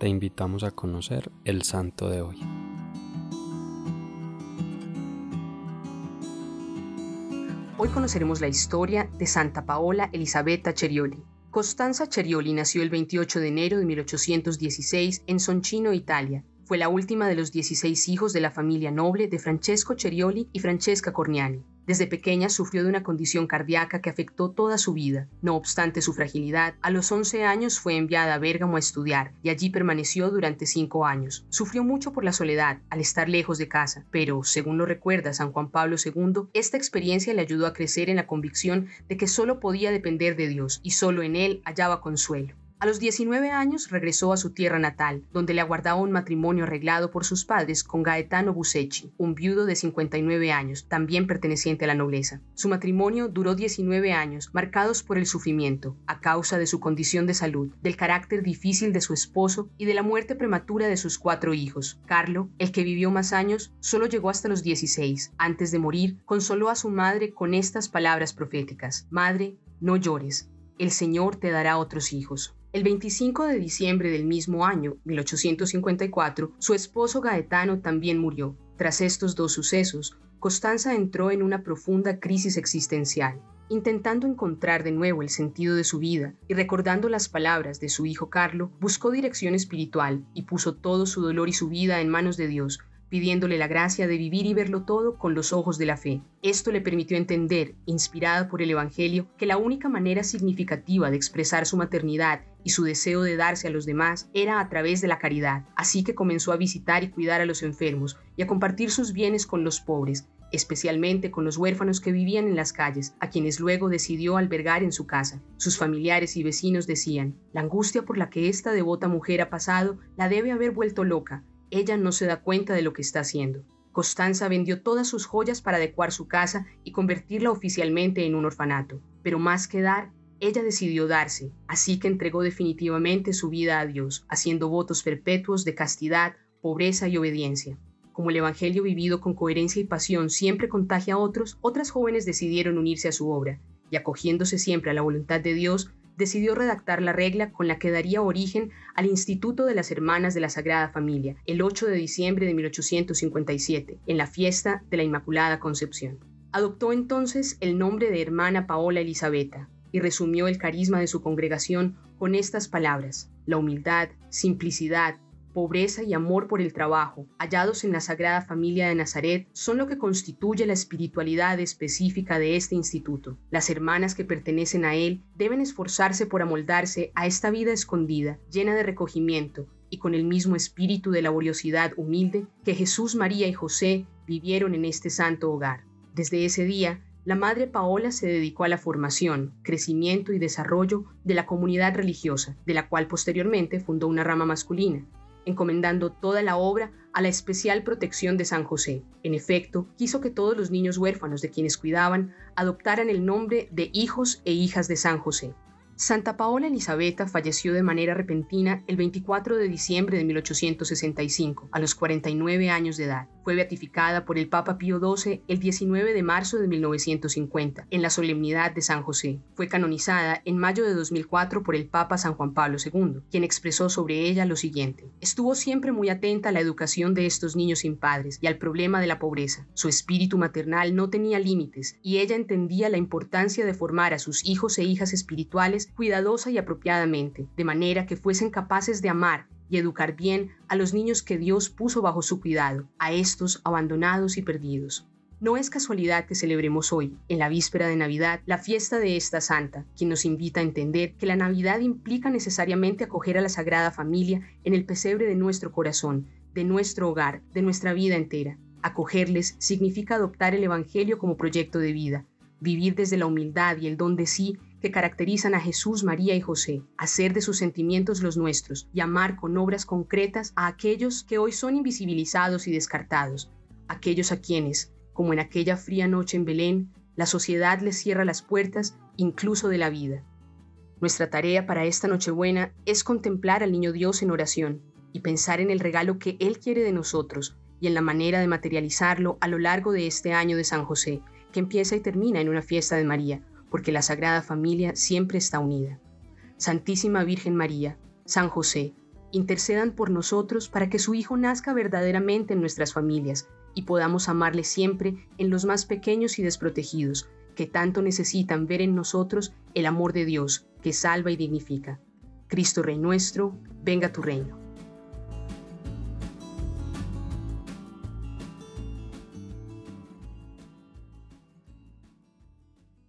te invitamos a conocer el santo de hoy. Hoy conoceremos la historia de Santa Paola Elisabetta Cerioli. Costanza Cerioli nació el 28 de enero de 1816 en Soncino, Italia. Fue la última de los 16 hijos de la familia noble de Francesco Cerioli y Francesca Corniani. Desde pequeña sufrió de una condición cardíaca que afectó toda su vida. No obstante su fragilidad, a los 11 años fue enviada a Bérgamo a estudiar y allí permaneció durante cinco años. Sufrió mucho por la soledad al estar lejos de casa, pero, según lo recuerda San Juan Pablo II, esta experiencia le ayudó a crecer en la convicción de que solo podía depender de Dios y solo en Él hallaba consuelo. A los 19 años regresó a su tierra natal, donde le aguardaba un matrimonio arreglado por sus padres con Gaetano Busecci, un viudo de 59 años, también perteneciente a la nobleza. Su matrimonio duró 19 años, marcados por el sufrimiento, a causa de su condición de salud, del carácter difícil de su esposo y de la muerte prematura de sus cuatro hijos. Carlo, el que vivió más años, solo llegó hasta los 16. Antes de morir, consoló a su madre con estas palabras proféticas. Madre, no llores, el Señor te dará otros hijos. El 25 de diciembre del mismo año, 1854, su esposo Gaetano también murió. Tras estos dos sucesos, Costanza entró en una profunda crisis existencial. Intentando encontrar de nuevo el sentido de su vida y recordando las palabras de su hijo Carlo, buscó dirección espiritual y puso todo su dolor y su vida en manos de Dios, pidiéndole la gracia de vivir y verlo todo con los ojos de la fe. Esto le permitió entender, inspirada por el Evangelio, que la única manera significativa de expresar su maternidad y su deseo de darse a los demás era a través de la caridad, así que comenzó a visitar y cuidar a los enfermos y a compartir sus bienes con los pobres, especialmente con los huérfanos que vivían en las calles, a quienes luego decidió albergar en su casa. Sus familiares y vecinos decían, la angustia por la que esta devota mujer ha pasado la debe haber vuelto loca, ella no se da cuenta de lo que está haciendo. Constanza vendió todas sus joyas para adecuar su casa y convertirla oficialmente en un orfanato. Pero más que dar, ella decidió darse, así que entregó definitivamente su vida a Dios, haciendo votos perpetuos de castidad, pobreza y obediencia. Como el Evangelio vivido con coherencia y pasión siempre contagia a otros, otras jóvenes decidieron unirse a su obra, y acogiéndose siempre a la voluntad de Dios, decidió redactar la regla con la que daría origen al Instituto de las Hermanas de la Sagrada Familia el 8 de diciembre de 1857, en la fiesta de la Inmaculada Concepción. Adoptó entonces el nombre de hermana Paola Elisabetta y resumió el carisma de su congregación con estas palabras, la humildad, simplicidad, pobreza y amor por el trabajo, hallados en la Sagrada Familia de Nazaret, son lo que constituye la espiritualidad específica de este instituto. Las hermanas que pertenecen a él deben esforzarse por amoldarse a esta vida escondida, llena de recogimiento, y con el mismo espíritu de laboriosidad humilde que Jesús, María y José vivieron en este santo hogar. Desde ese día, la Madre Paola se dedicó a la formación, crecimiento y desarrollo de la comunidad religiosa, de la cual posteriormente fundó una rama masculina, encomendando toda la obra a la especial protección de San José. En efecto, quiso que todos los niños huérfanos de quienes cuidaban adoptaran el nombre de hijos e hijas de San José. Santa Paola Elisabetta falleció de manera repentina el 24 de diciembre de 1865, a los 49 años de edad. Fue beatificada por el Papa Pío XII el 19 de marzo de 1950, en la solemnidad de San José. Fue canonizada en mayo de 2004 por el Papa San Juan Pablo II, quien expresó sobre ella lo siguiente. Estuvo siempre muy atenta a la educación de estos niños sin padres y al problema de la pobreza. Su espíritu maternal no tenía límites y ella entendía la importancia de formar a sus hijos e hijas espirituales cuidadosa y apropiadamente, de manera que fuesen capaces de amar y educar bien a los niños que Dios puso bajo su cuidado, a estos abandonados y perdidos. No es casualidad que celebremos hoy, en la víspera de Navidad, la fiesta de esta santa, quien nos invita a entender que la Navidad implica necesariamente acoger a la Sagrada Familia en el pesebre de nuestro corazón, de nuestro hogar, de nuestra vida entera. Acogerles significa adoptar el Evangelio como proyecto de vida, vivir desde la humildad y el don de sí que caracterizan a Jesús, María y José, hacer de sus sentimientos los nuestros y amar con obras concretas a aquellos que hoy son invisibilizados y descartados, aquellos a quienes, como en aquella fría noche en Belén, la sociedad les cierra las puertas incluso de la vida. Nuestra tarea para esta Nochebuena es contemplar al Niño Dios en oración y pensar en el regalo que Él quiere de nosotros y en la manera de materializarlo a lo largo de este año de San José, que empieza y termina en una fiesta de María, porque la Sagrada Familia siempre está unida. Santísima Virgen María, San José, intercedan por nosotros para que su Hijo nazca verdaderamente en nuestras familias y podamos amarle siempre en los más pequeños y desprotegidos, que tanto necesitan ver en nosotros el amor de Dios que salva y dignifica. Cristo Rey nuestro, venga tu reino.